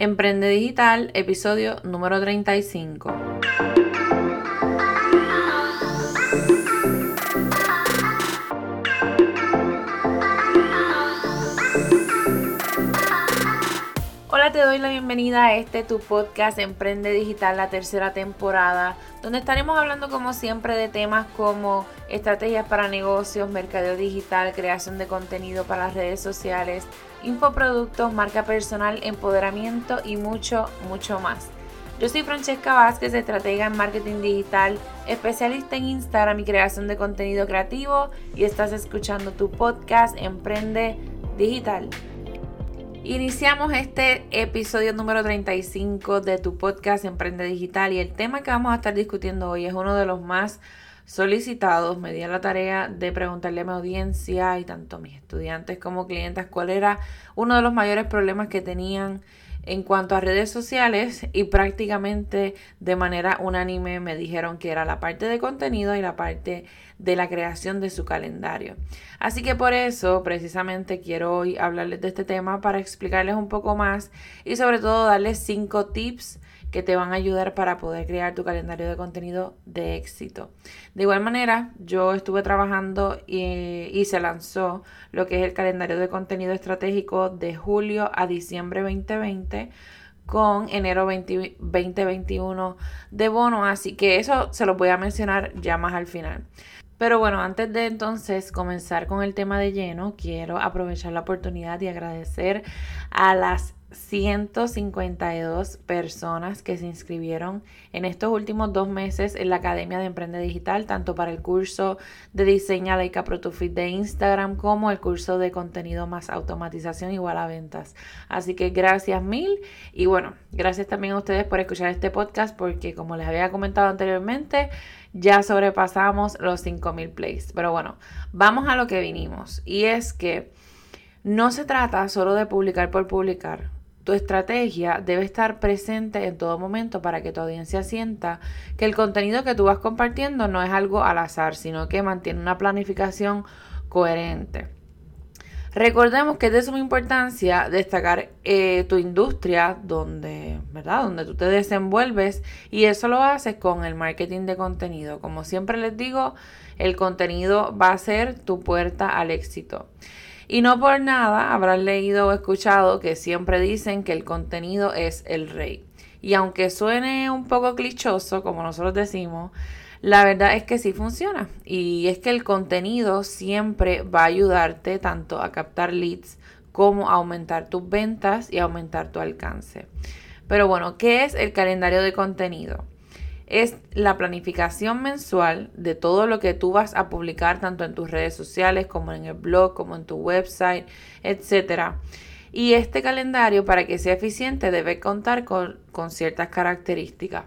Emprende Digital, episodio número 35. Te doy la bienvenida a este tu podcast Emprende Digital, la tercera temporada, donde estaremos hablando como siempre de temas como estrategias para negocios, mercadeo digital, creación de contenido para las redes sociales, infoproductos, marca personal, empoderamiento y mucho, mucho más. Yo soy Francesca Vázquez, estratega en marketing digital, especialista en Instagram y creación de contenido creativo y estás escuchando tu podcast Emprende Digital. Iniciamos este episodio número 35 de tu podcast Emprende Digital y el tema que vamos a estar discutiendo hoy es uno de los más solicitados. Me di la tarea de preguntarle a mi audiencia y tanto mis estudiantes como clientes cuál era uno de los mayores problemas que tenían en cuanto a redes sociales y prácticamente de manera unánime me dijeron que era la parte de contenido y la parte de la creación de su calendario. Así que por eso precisamente quiero hoy hablarles de este tema para explicarles un poco más y sobre todo darles cinco tips que te van a ayudar para poder crear tu calendario de contenido de éxito. De igual manera, yo estuve trabajando y, se lanzó lo que es el calendario de contenido estratégico de julio a diciembre 2020 con enero 2021 de bono, así que eso se lo voy a mencionar ya más al final. Pero bueno, antes de entonces comenzar con el tema de lleno, quiero aprovechar la oportunidad y agradecer a las 152 personas que se inscribieron en estos últimos dos meses en la Academia de Emprende Digital, tanto para el curso de diseño Leica ProToFit de Instagram como el curso de contenido más automatización igual a ventas. Así que gracias mil y bueno, gracias también a ustedes por escuchar este podcast porque como les había comentado anteriormente, ya sobrepasamos los 5000 plays. Pero bueno, vamos a lo que vinimos y es que no se trata solo de publicar por publicar tu estrategia debe estar presente en todo momento para que tu audiencia sienta que el contenido que tú vas compartiendo no es algo al azar, sino que mantiene una planificación coherente. Recordemos que es de suma importancia destacar eh, tu industria donde, ¿verdad? donde tú te desenvuelves y eso lo haces con el marketing de contenido. Como siempre les digo, el contenido va a ser tu puerta al éxito. Y no por nada habrán leído o escuchado que siempre dicen que el contenido es el rey. Y aunque suene un poco clichoso, como nosotros decimos, la verdad es que sí funciona. Y es que el contenido siempre va a ayudarte tanto a captar leads como a aumentar tus ventas y aumentar tu alcance. Pero bueno, ¿qué es el calendario de contenido? Es la planificación mensual de todo lo que tú vas a publicar tanto en tus redes sociales como en el blog, como en tu website, etc. Y este calendario para que sea eficiente debe contar con, ciertas características.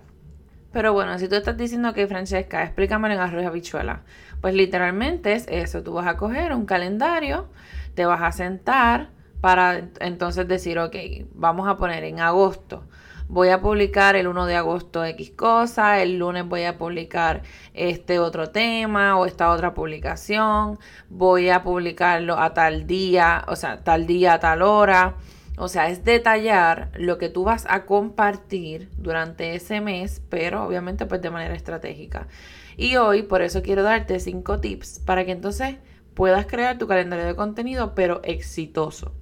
Pero bueno, si tú estás diciendo que Francesca, explícame en arroz habichuela. Pues literalmente es eso, tú vas a coger un calendario, te vas a sentar para entonces decir, ok, vamos a poner en agosto voy a publicar el 1 de agosto X cosa, el lunes voy a publicar este otro tema o esta otra publicación, voy a publicarlo a tal día, o sea, tal día a tal hora. O sea, es detallar lo que tú vas a compartir durante ese mes, pero obviamente pues de manera estratégica. Y hoy por eso quiero darte cinco tips para que entonces puedas crear tu calendario de contenido, pero exitoso.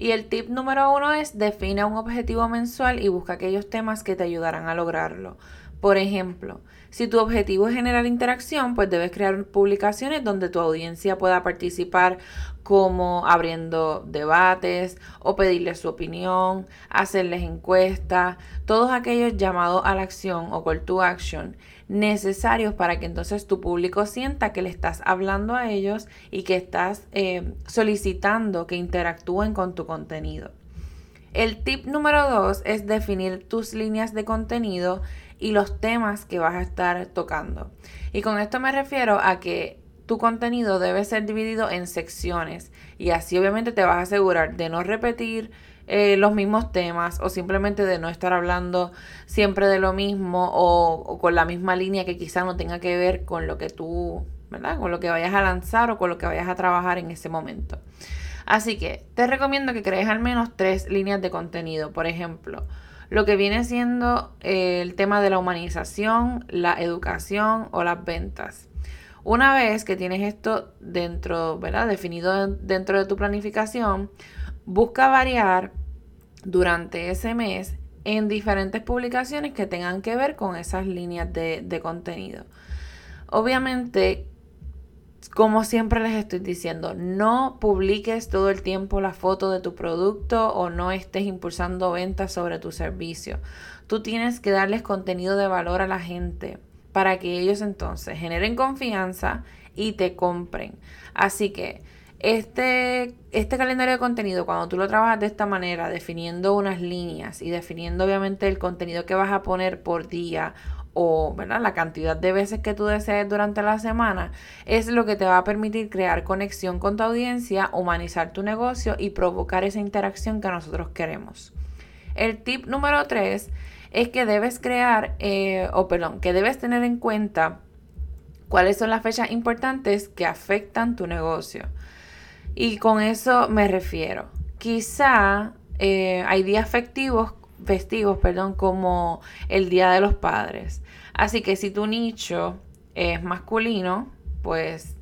Y el tip número uno es define un objetivo mensual y busca aquellos temas que te ayudarán a lograrlo. Por ejemplo, si tu objetivo es generar interacción, pues debes crear publicaciones donde tu audiencia pueda participar como abriendo debates o pedirles su opinión, hacerles encuestas, todos aquellos llamados a la acción o call to action necesarios para que entonces tu público sienta que le estás hablando a ellos y que estás eh, solicitando que interactúen con tu contenido. El tip número dos es definir tus líneas de contenido y los temas que vas a estar tocando. Y con esto me refiero a que tu contenido debe ser dividido en secciones y así obviamente te vas a asegurar de no repetir eh, los mismos temas o simplemente de no estar hablando siempre de lo mismo o, con la misma línea que quizá no tenga que ver con lo que tú, ¿verdad? Con lo que vayas a lanzar o con lo que vayas a trabajar en ese momento. Así que te recomiendo que crees al menos tres líneas de contenido. Por ejemplo, lo que viene siendo eh, el tema de la humanización, la educación o las ventas. Una vez que tienes esto dentro, ¿verdad? Definido dentro de tu planificación, busca variar durante ese mes en diferentes publicaciones que tengan que ver con esas líneas de, de contenido. Obviamente, como siempre les estoy diciendo, no publiques todo el tiempo la foto de tu producto o no estés impulsando ventas sobre tu servicio. Tú tienes que darles contenido de valor a la gente para que ellos entonces generen confianza y te compren. Así que este, este calendario de contenido, cuando tú lo trabajas de esta manera, definiendo unas líneas y definiendo obviamente el contenido que vas a poner por día o ¿verdad? la cantidad de veces que tú desees durante la semana, es lo que te va a permitir crear conexión con tu audiencia, humanizar tu negocio y provocar esa interacción que nosotros queremos. El tip número 3 es que debes crear, eh, o perdón, que debes tener en cuenta cuáles son las fechas importantes que afectan tu negocio. Y con eso me refiero. Quizá eh, hay días festivos perdón, como el Día de los Padres. Así que si tu nicho es masculino, pues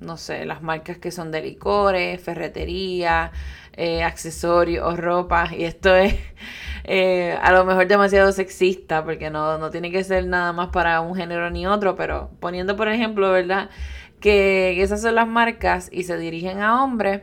no sé, las marcas que son de licores, ferretería, eh, accesorios o ropa. Y esto es eh, a lo mejor demasiado sexista porque no, no tiene que ser nada más para un género ni otro, pero poniendo por ejemplo, ¿verdad? Que esas son las marcas y se dirigen a hombres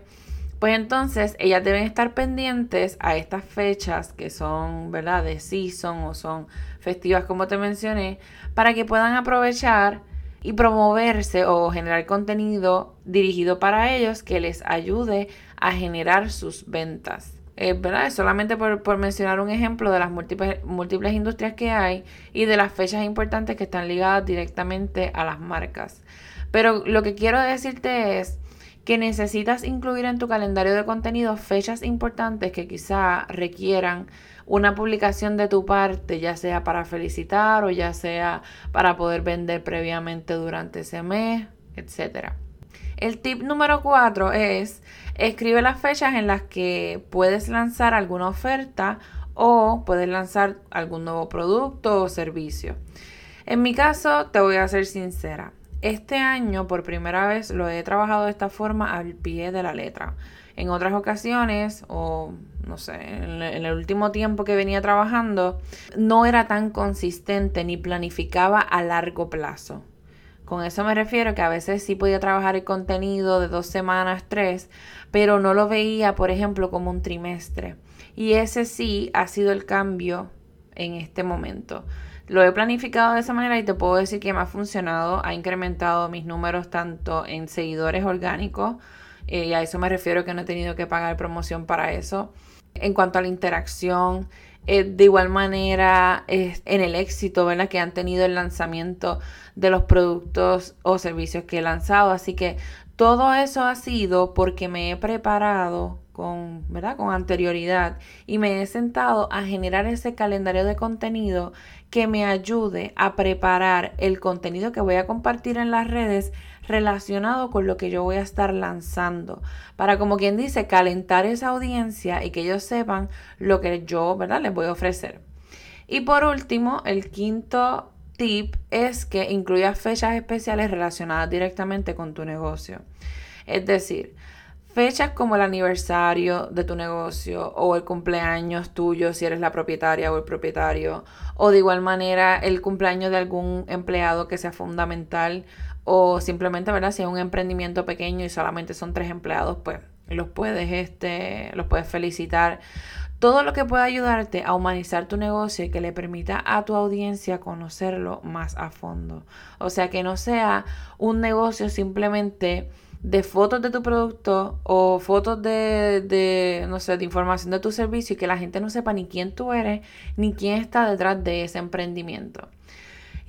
pues entonces ellas deben estar pendientes a estas fechas que son, ¿verdad? De season o son festivas como te mencioné, para que puedan aprovechar y promoverse o generar contenido dirigido para ellos que les ayude a generar sus ventas. ¿Verdad? Solamente por, por, mencionar un ejemplo de las múltiples, múltiples industrias que hay y de las fechas importantes que están ligadas directamente a las marcas. Pero lo que quiero decirte es que necesitas incluir en tu calendario de contenido fechas importantes que quizá requieran una publicación de tu parte, ya sea para felicitar o ya sea para poder vender previamente durante ese mes, etc. El tip número 4 es escribe las fechas en las que puedes lanzar alguna oferta o puedes lanzar algún nuevo producto o servicio. En mi caso, te voy a ser sincera. Este año por primera vez lo he trabajado de esta forma al pie de la letra. En otras ocasiones, o no sé, en, el último tiempo que venía trabajando, no era tan consistente ni planificaba a largo plazo. Con eso me refiero que a veces sí podía trabajar el contenido de dos semanas, tres, pero no lo veía, por ejemplo, como un trimestre. Y ese sí ha sido el cambio en este momento. Lo he planificado de esa manera y te puedo decir que me ha funcionado, ha incrementado mis números tanto en seguidores orgánicos, eh, y a eso me refiero que no he tenido que pagar promoción para eso. En cuanto a la interacción, eh, de igual manera en el éxito ¿verdad? que han tenido el lanzamiento de los productos o servicios que he lanzado. Así que todo eso ha sido porque me he preparado con, ¿verdad? con anterioridad y me he sentado a generar ese calendario de contenido que me ayude a preparar el contenido que voy a compartir en las redes relacionado con lo que yo voy a estar lanzando. Para, como quien dice, calentar esa audiencia y que ellos sepan lo que yo, ¿verdad?, les voy a ofrecer. Y por último, el quinto tip es que incluya fechas especiales relacionadas directamente con tu negocio. Es decir, Fechas como el aniversario de tu negocio o el cumpleaños tuyo si eres la propietaria o el propietario o de igual manera el cumpleaños de algún empleado que sea fundamental o simplemente, ¿verdad? Si es un emprendimiento pequeño y solamente son tres empleados, pues los puedes, este, los puedes felicitar. Todo lo que pueda ayudarte a humanizar tu negocio y que le permita a tu audiencia conocerlo más a fondo. O sea, que no sea un negocio simplemente de fotos de tu producto o fotos de, de, no sé, de información de tu servicio y que la gente no sepa ni quién tú eres ni quién está detrás de ese emprendimiento.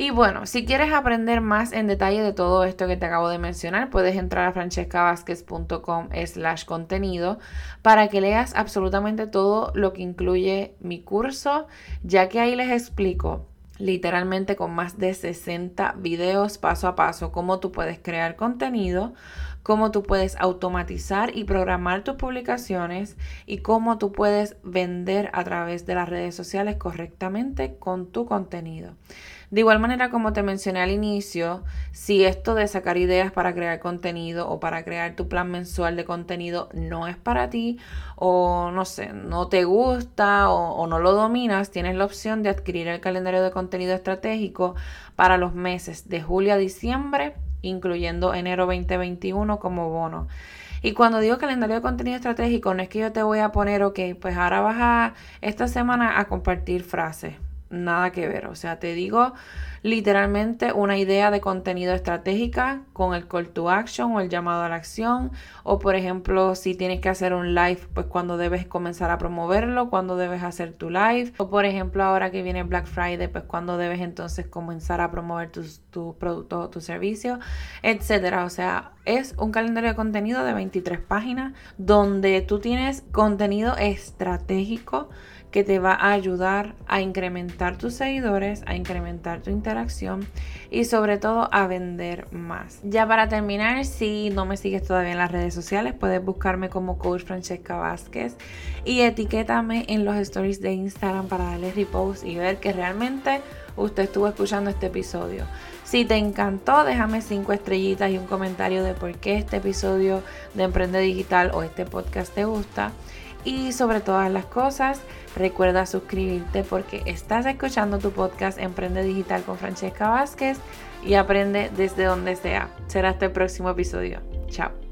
Y bueno, si quieres aprender más en detalle de todo esto que te acabo de mencionar, puedes entrar a francescavázquez.com slash contenido para que leas absolutamente todo lo que incluye mi curso, ya que ahí les explico literalmente con más de 60 videos paso a paso cómo tú puedes crear contenido, cómo tú puedes automatizar y programar tus publicaciones y cómo tú puedes vender a través de las redes sociales correctamente con tu contenido. De igual manera, como te mencioné al inicio, si esto de sacar ideas para crear contenido o para crear tu plan mensual de contenido no es para ti o no sé, no te gusta o, no lo dominas, tienes la opción de adquirir el calendario de contenido estratégico para los meses de julio a diciembre, incluyendo enero 2021 como bono. Y cuando digo calendario de contenido estratégico, no es que yo te voy a poner, ok, pues ahora vas a esta semana a compartir frases nada que ver. O sea, te digo literalmente una idea de contenido estratégica con el call to action o el llamado a la acción. O por ejemplo, si tienes que hacer un live, pues cuando debes comenzar a promoverlo, cuando debes hacer tu live. O por ejemplo, ahora que viene Black Friday, pues cuando debes entonces comenzar a promover tus, tu productos o tu servicio, etcétera. O sea, es un calendario de contenido de 23 páginas donde tú tienes contenido estratégico que te va a ayudar a incrementar tus seguidores, a incrementar tu interacción y sobre todo a vender más. Ya para terminar, si no me sigues todavía en las redes sociales, puedes buscarme como Coach Francesca Vázquez y etiquétame en los stories de Instagram para darle repost y ver que realmente usted estuvo escuchando este episodio. Si te encantó, déjame cinco estrellitas y un comentario de por qué este episodio de Emprende Digital o este podcast te gusta. Y sobre todas las cosas, recuerda suscribirte porque estás escuchando tu podcast Emprende Digital con Francesca Vázquez y aprende desde donde sea. Será hasta el próximo episodio. Chao.